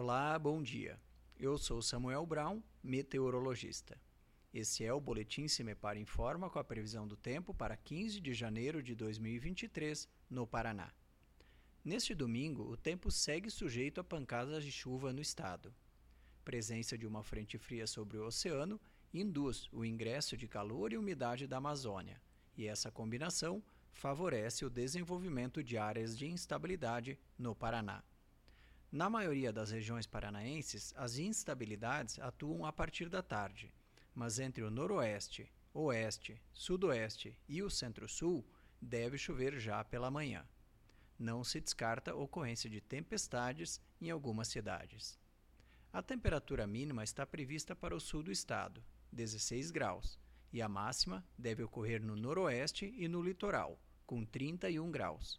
Olá, bom dia. Eu sou Samuel Brown, meteorologista. Esse é o Boletim Cimepar Informa com a previsão do tempo para 15 de janeiro de 2023, no Paraná. Neste domingo, o tempo segue sujeito a pancadas de chuva no estado. Presença de uma frente fria sobre o oceano induz o ingresso de calor e umidade da Amazônia, e essa combinação favorece o desenvolvimento de áreas de instabilidade no Paraná. Na maioria das regiões paranaenses, as instabilidades atuam a partir da tarde, mas entre o noroeste, oeste, sudoeste e o centro-sul deve chover já pela manhã. Não se descarta ocorrência de tempestades em algumas cidades. A temperatura mínima está prevista para o sul do estado, 16 graus, e a máxima deve ocorrer no noroeste e no litoral, com 31 graus.